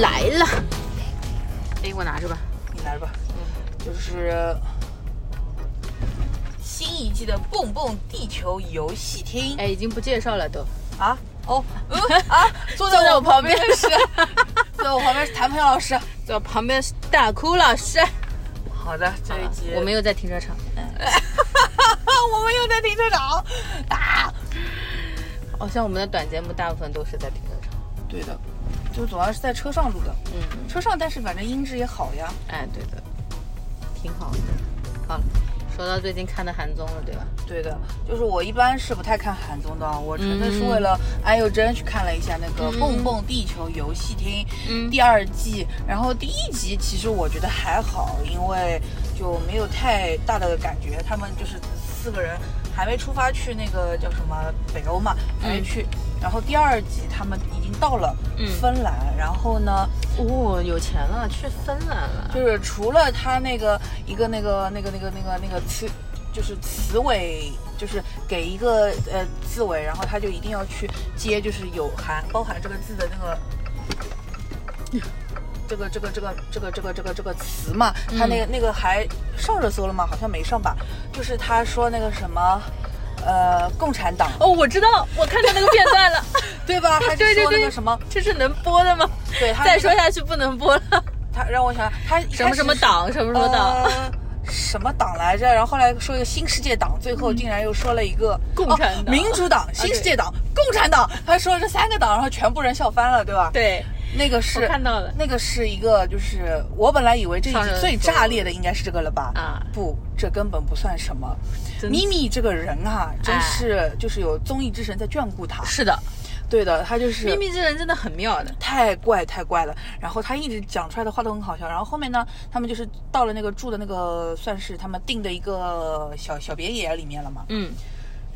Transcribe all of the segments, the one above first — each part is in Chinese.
来了，哎，我拿着吧。你拿着吧，就是新一季的蹦蹦地球游戏厅哎，已经不介绍了都。啊。哦，嗯啊，坐在我旁边的是，坐在我旁边是谭鹏老师。坐我旁边是大哭老师。好的，这一集我们又在停车场。我们又在停车场啊。好像我们的短节目大部分都是在停车场。对的，就主要是在车上录的，嗯，车上，但是反正音质也好呀。哎，对的，挺好的。好了，说到最近看的韩综了，对吧？对的，就是我一般是不太看韩综的，我纯粹是为了安宥真去看了一下那个《蹦蹦地球游戏厅》嗯第二季，然后第一集其实我觉得还好，因为就没有太大的感觉，他们就是四个人还没出发去那个叫什么北欧嘛，还没去。然后第二集他们已经到了嗯芬兰，然后呢，哦，有钱了，去芬兰了。就是除了他那个一个那个那个那个那个那个词，就是词尾，就是给一个呃字尾，然后他就一定要去接，就是有含包含这个字的那个。这个这个这个这个这个这个这个词嘛，他那个那个还上热搜了吗？好像没上吧。就是他说那个什么，呃，共产党，哦，我知道，我看到那个片段了。对吧？他就对对对说那个什么，这是能播的吗？对，他再说下去不能播了。他让我想，他什么什么党什么什么党呃什么党来着？然后后来说一个新世界党，最后竟然又说了一个共产党哦民主党、新世界党、共产党。他说了这三个党，然后全部人笑翻了，对吧？，对，那个是我看到了那个是一个，就是我本来以为这一集最炸裂的应该是这个了吧？啊不，这根本不算什么。咪咪这个人啊，真哎是就是有综艺之神在眷顾他。是的，对的，他就是咪咪这人真的很妙的。太怪太怪了。然后他一直讲出来的话都很好笑。然后后面呢，他们就是到了那个住的那个算是他们订的一个小小别野里面了嘛。嗯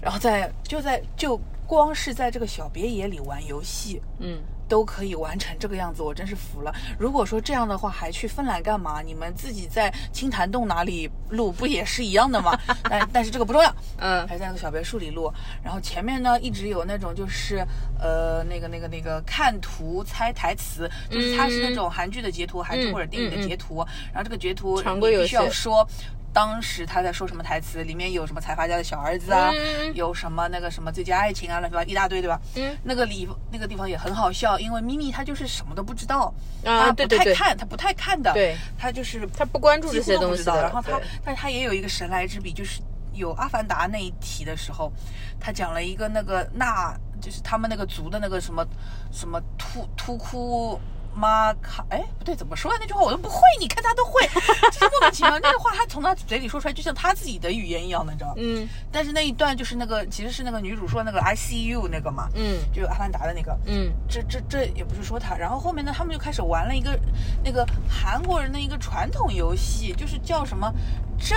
然后在就在就光是在这个小别野里玩游戏。嗯，都可以完成这个样子，我真是服了。如果说这样的话，还去芬兰干嘛？你们自己在青潭洞哪里录，不也是一样的吗？但但是这个不重要，嗯还在那个小别墅里录。然后前面呢，一直有那种就是呃那个那个那个看图猜台词，就是它是那种韩剧的截图，韩剧或者电影的截图。然后这个截图常规游你必须要说。当时他在说什么台词？里面有什么财阀家的小儿子啊，嗯有什么那个什么最佳爱情啊，乱七八糟一大堆，对吧？嗯，那个里那个地方也很好笑，因为咪咪他就是什么都不知道，啊她对对对不太看，他不太看的，对，她就是他不关注这些。东西的。然后她对，但是她也有一个神来之笔，就是有《阿凡达》那一题的时候，他讲了一个那个那，就是他们那个族的那个什么什么突突库。妈卡，哎，不对，怎么说啊？那句话我都不会，你看他都会，就是莫名其妙。那句话他从他嘴里说出来，就像他自己的语言一样的，你知道吗？嗯但是那一段就是那个，其实是那个女主说那个 I see you 那个嘛，嗯就阿凡达的那个，嗯这这这也不是说他，然后后面呢，他们就开始玩了一个那个韩国人的一个传统游戏，就是叫什么正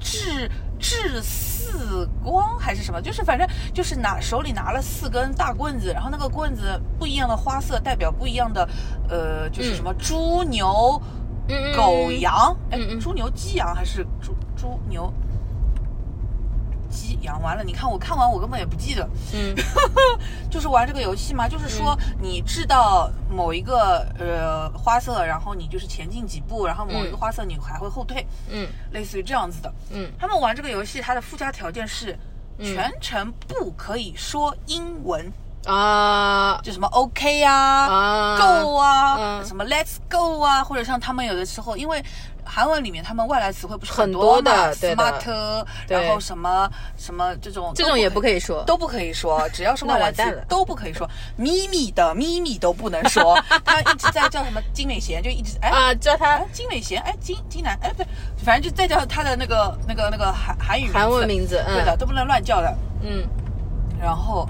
治治四光还是什么，就是反正就是拿手里拿了四根大棍子，然后那个棍子不一样的花色代表不一样的，呃，就是什么猪牛、狗羊，哎猪牛鸡羊还是猪猪牛？鸡养完了，你看我看完我根本也不记得，嗯。就是玩这个游戏嘛，就是说你知道某一个呃花色，然后你就是前进几步，然后某一个花色你还会后退，嗯。类似于这样子的。嗯。他们玩这个游戏，它的附加条件是全程不可以说英文，啊。就什么 OK 啊、啊。Go 啊、嗯。什么 Let's Go 啊，或者像他们有的时候，因为韩文里面他们外来词汇不是很多多嘛的，smart，对。然后什么什么这种这种也不不可以说。都不可以说，只要是外来词都不可以说。咪咪的咪咪都不能说，他一直在叫什么金美贤，就一直哎。啊，叫他哎，金美贤，哎，金金南，哎，不对，反正就再叫他的那个那个那个韩韩语韩文名字嗯。对的，都不能乱叫的。嗯。然后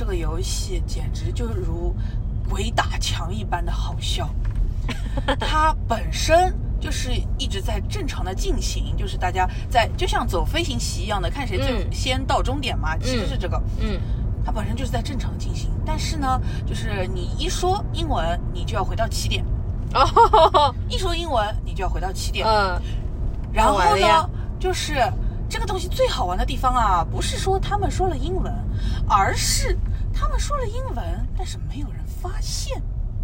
这个游戏简直就如鬼打墙一般的好笑，它本身就是一直在正常的进行，就是大家在就像走飞行棋一样的，看谁最嗯先到终点嘛，其实是这个。嗯它本身就是在正常进行，但是呢，就是你一说英文，你就要回到起点；哦，一说英文，你就要回到起点。嗯然后呢，就是这个东西最好玩的地方啊，不是说他们说了英文，而是他们说了英文，但是没有人发现。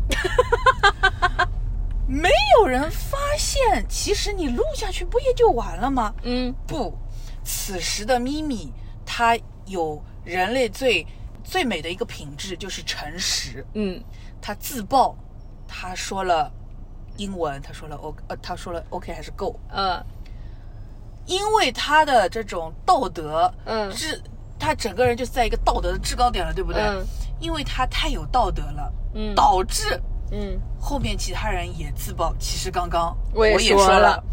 没有人发现，其实你录下去不也就完了吗？嗯不，此时的咪咪，它有人类最最美的一个品质，就是诚实。嗯他自曝，他说了英文，他说了 O，呃，他说了 OK 还是 Go，嗯因为他的这种道德，嗯制，他整个人就是在一个道德的制高点了，对不对？嗯。因为他太有道德了，嗯。导致嗯。后面其他人也自爆，其实刚刚我也也说了。了，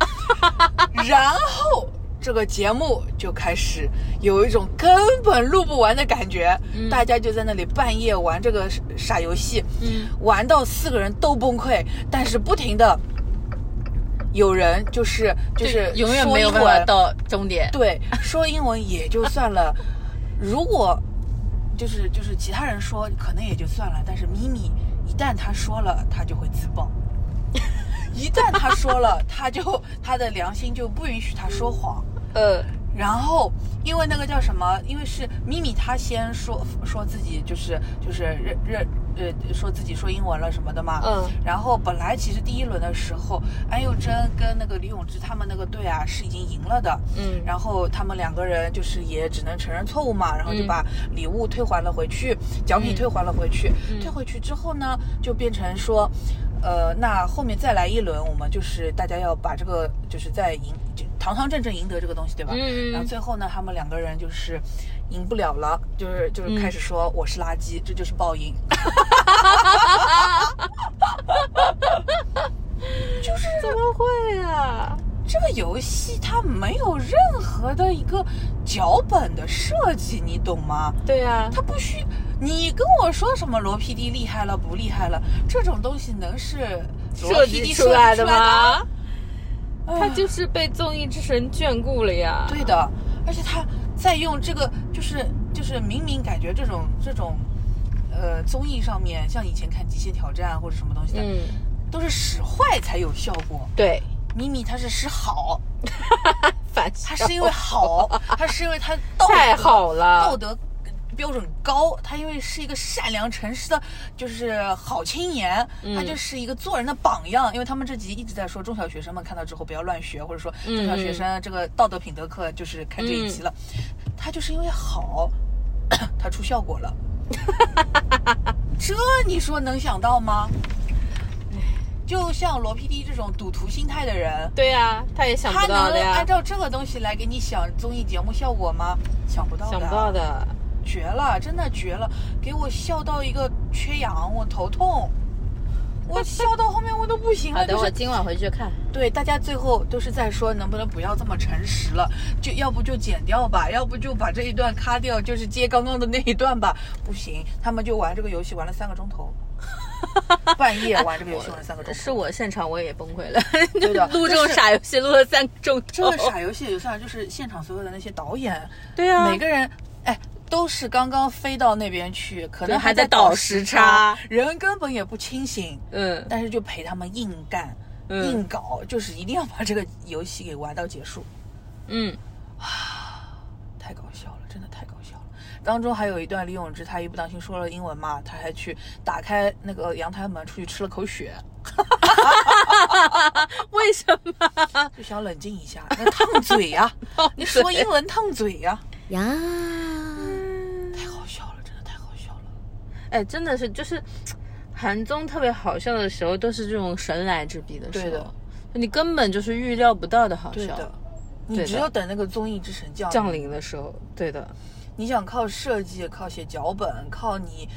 然后这个节目就开始有一种根本录不完的感觉，大家就在那里半夜玩这个傻游戏，嗯。玩到四个人都崩溃，但是不停的有人就是就是永远说没有办法到终点。对，说英文也就算了，如果就是就是其他人说可能也就算了，但是咪咪一旦他说了，他就会自爆。一旦他说了，他就他的良心就不允许他说谎。呃然后，因为那个叫什么？因为是咪咪他先说说自己就是就是认认呃说自己说英文了什么的嘛。嗯然后本来其实第一轮的时候，安宥真跟那个李永芝他们那个队啊是已经赢了的。嗯然后他们两个人就是也只能承认错误嘛，然后就嗯把礼物退还了回去，奖品嗯退还了回去。嗯退回去之后呢，就变成说，呃，那后面再来一轮，我们就是大家要把这个就是在赢，就堂堂正正赢得这个东西，对吧？嗯然后最后呢，他们两个人就是赢不了了，就是就是开始说我是垃圾，这就是报应。就是怎么会啊？这个游戏它没有任何的一个脚本的设计，你懂吗？对呀、它不需你跟我说什么罗 PD 厉害了不厉害了，这种东西能是罗设计出来的吗？哎他就是被综艺之神眷顾了呀。对的，而且他在用这个，就是就是明明感觉这种这种，呃，综艺上面，像以前看《极限挑战》或者什么东西的，嗯，都是使坏才有效果。对，咪咪他是使好，反他是因为好，他是因为他道德太好了。道德标准高，他因为是一个善良诚实的，就是好青年，嗯他就是一个做人的榜样。因为他们这集一直在说中小学生们看到之后不要乱学，或者说嗯中小学生这个道德品德课就是看这一集了。他就是因为好，他出效果了。这你说能想到吗？就像罗 PD 这种赌徒心态的人，对呀、他也想他不到的呀能按，照这个东西来给你想综艺节目效果吗？想不到的，想不到，的。绝了，真的绝了，给我笑到一个缺氧，我头痛，我 笑到后面我都不行了。好的，我今晚回去看。对大家最后都是在说，能不能不要这么诚实了？就要不就剪掉吧，要不就把这一段卡掉，就是接刚刚的那一段吧。不行，他们就玩这个游戏玩了三个钟头，半夜玩这个游戏玩了三个钟头。是我现场我也崩溃了，对的录这种傻游戏录了三个钟头。这个傻游戏也就算了，就是现场所有的那些导演，对啊每个人哎。都是刚刚飞到那边去，可能还在在倒时时差。人根本也不清醒，嗯。但是就陪他们硬干、嗯。硬搞，就是一定要把这个游戏给玩到结束。嗯，啊太搞笑了，真的太搞笑了。当中还有一段李永芝，他一不当心说了英文嘛，他还去打开那个阳台门出去吃了口血，为什么？就想冷静一下，那烫嘴呀、你说英文烫嘴呀、呀，太好笑了，真的太好笑了。哎，真的是就是。韩综特别好笑的时候，都是这种神来之笔的时候，对的你根本就是预料不到的好笑。你只有等那个综艺之神降降临的时候，对的，你想靠设计、靠写脚本、靠你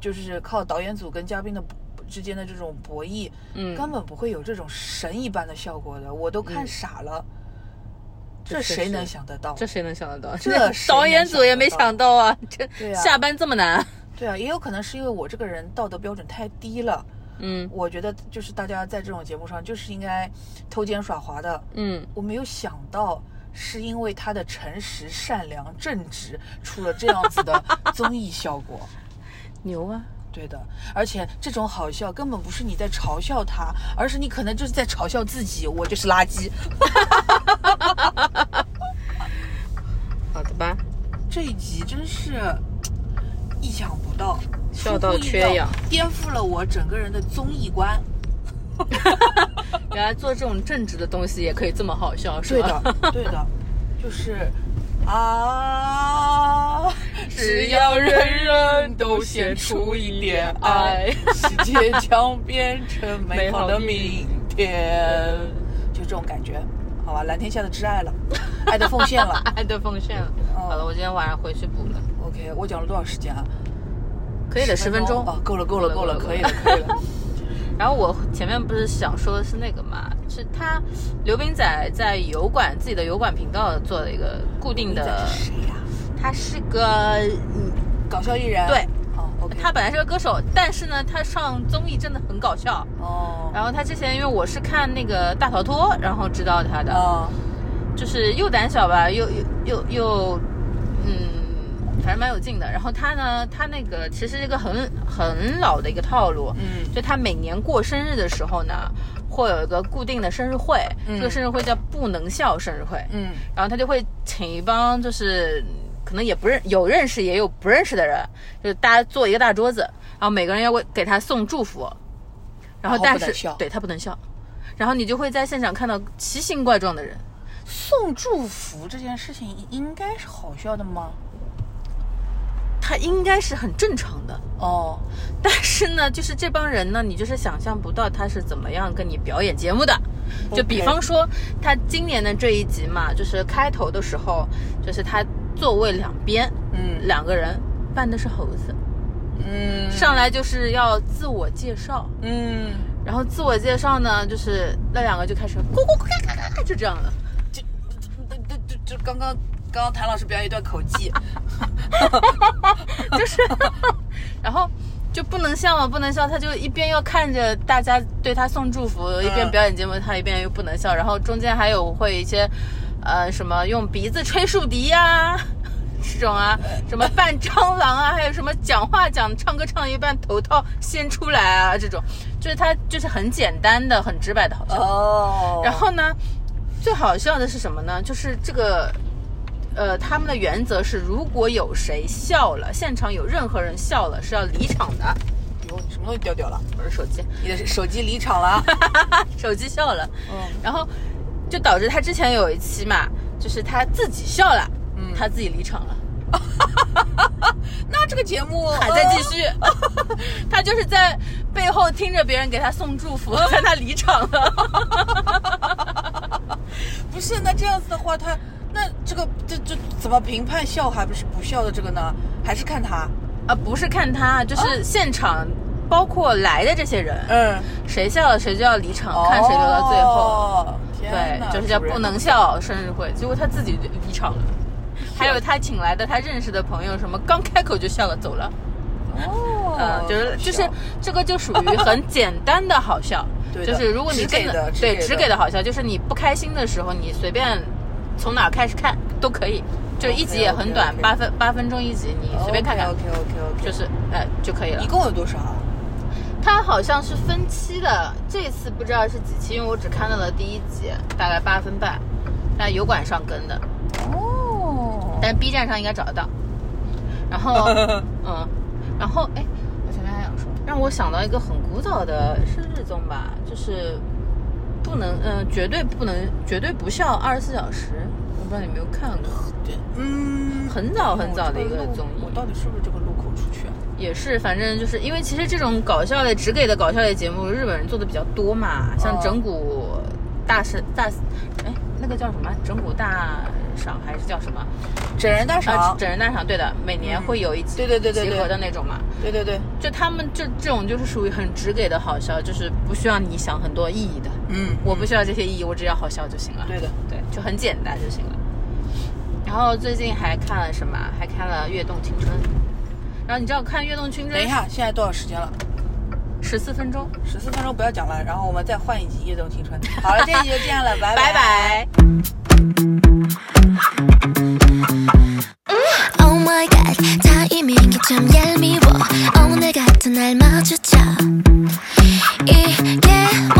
就是靠导演组跟嘉宾的之间的这种博弈，嗯根本不会有这种神一般的效果的，我都看傻了。这谁能想得到？这谁能想得到？导演组也没想到啊，这下班这么难。对啊，也有可能是因为我这个人道德标准太低了，嗯我觉得就是大家在这种节目上就是应该偷奸耍滑的。嗯，我没有想到是因为他的诚实、善良、正直出了这样子的 综艺效果。牛啊！对的，而且这种好笑根本不是你在嘲笑他，而是你可能就是在嘲笑自己，我就是垃圾。好的吧，这一集真是意想不到，笑到缺氧，颠覆了我整个人的综艺观。原来做这种正直的东西也可以这么好笑，是对吧？的，对的，就是啊，只要人人都献出一点爱世界将变成 美好的明天。就这种感觉，好吧，蓝天下的挚爱了，爱的奉献了。爱的奉献了。哦好了，我今天晚上回去补了，OK，我讲了多少时间啊？可以的，十分钟啊，够了，够了，够了，可以了了，。可以了。然后我前面不是想说的是那个嘛，是他刘斌仔在油管自己的油管频道做了一个固定的，是谁呀？他是个嗯，搞笑艺人。对，哦，OK。他本来是个歌手，但是呢，他上综艺真的很搞笑。哦，然后他之前因为我是看那个大逃脱，然后知道他的，哦，就是又胆小吧，又又又又，嗯，反正蛮有劲的。然后他呢，他那个其实是一个很很老的一个套路，嗯。就他每年过生日的时候呢，会有一个固定的生日会，嗯。这个生日会叫不能笑生日会，嗯。然后他就会请一帮就是可能也不认有认识也有不认识的人，就是大家坐一个大桌子，然后每个人要为给他送祝福，然后但是对他不能笑，然后你就会在现场看到奇形怪状的人。送祝福这件事情应该是好笑的吗？他应该是很正常的，哦，但是呢，就是这帮人呢，你就是想象不到他是怎么样跟你表演节目的。就比方说，他今年的这一集嘛，就是开头的时候，就是他座位两边，嗯。两个人扮的是猴子，嗯。上来就是要自我介绍，嗯，然后自我介绍呢，就是那两个就开始咕咕咕嘎嘎嘎，就这样了。就就就就就刚刚刚刚谭老师表演一段口技，就是，然后就不能笑嘛，不能笑，他就一边要看着大家对他送祝福，一边表演节目，他一边又不能笑，然后中间还有会一些，呃，什么用鼻子吹竖笛呀、这种啊，什么扮蟑螂啊，还有什么讲话讲唱歌唱一半头套先出来啊，这种，就是他就是很简单的、很直白的好笑。哦。然后呢，最好笑的是什么呢？就是这个，呃，他们的原则是，如果有谁笑了，现场有任何人笑了，是要离场的。哟，你什么东西掉掉了？我 的手机，你的手机离场了？手机笑了，嗯然后就导致他之前有一期嘛，就是他自己笑了，嗯他自己离场了，那这个节目还在继续，他就是在背后听着别人给他送祝福，但他离场了。不是，那这样子的话，他那这个这这怎么评判笑还不是不笑的这个呢？还是看他？啊，不是看他，就是现场，包括来的这些人，嗯，谁笑了谁就要离场，看谁留到最后。对，就是叫不能笑生日会，结果他自己就离场了。还有他请来的他认识的朋友，什么刚开口就笑了走了，哦，嗯，就是就是这个就属于很简单的好笑，对就是如果你给的只给的只给的好笑，就是你不开心的时候，你随便从哪儿开始看都可以，就一集也很短八分八分钟一集，你随便看看 OK OK OK，就是哎就可以了一。共有多少啊？它好像是分期的，这次不知道是几期，因为我只看到了第一集，大概八分半，在油管上跟的，哦，但 B 站上应该找得到。然后，嗯，然后哎，我前面还想说，让我想到一个很古早的是日综吧，就是不能，嗯、绝对不能，绝对不笑二十四小时，我不知道你有没有看过，嗯，很早很早的一个综艺。我到底是不是这个路口出去啊？也是，反正就是因为其实这种搞笑类、只给的搞笑类节目，日本人做的比较多嘛，像哦。整蛊大师大，哎，那个叫什么？整蛊大赏还是叫什么？整人大啊，赏，整人大赏，对的，每年会有一集对对对对集合对的那种嘛。对对对，就他们这这种就是属于很直给的好笑，就是不需要你想很多意义的。嗯，我不需要这些意义，我只要好笑就行了。对的，对，就很简单就行了。然后最近还看了什么？还看了《跃动青春》。然后你知道看《跃动青春》等一下，现在多少时间了？十四分钟，十四分钟不要讲了，然后我们再换一集《夜动青春》。好了，这一集就这样了，拜拜。yeah.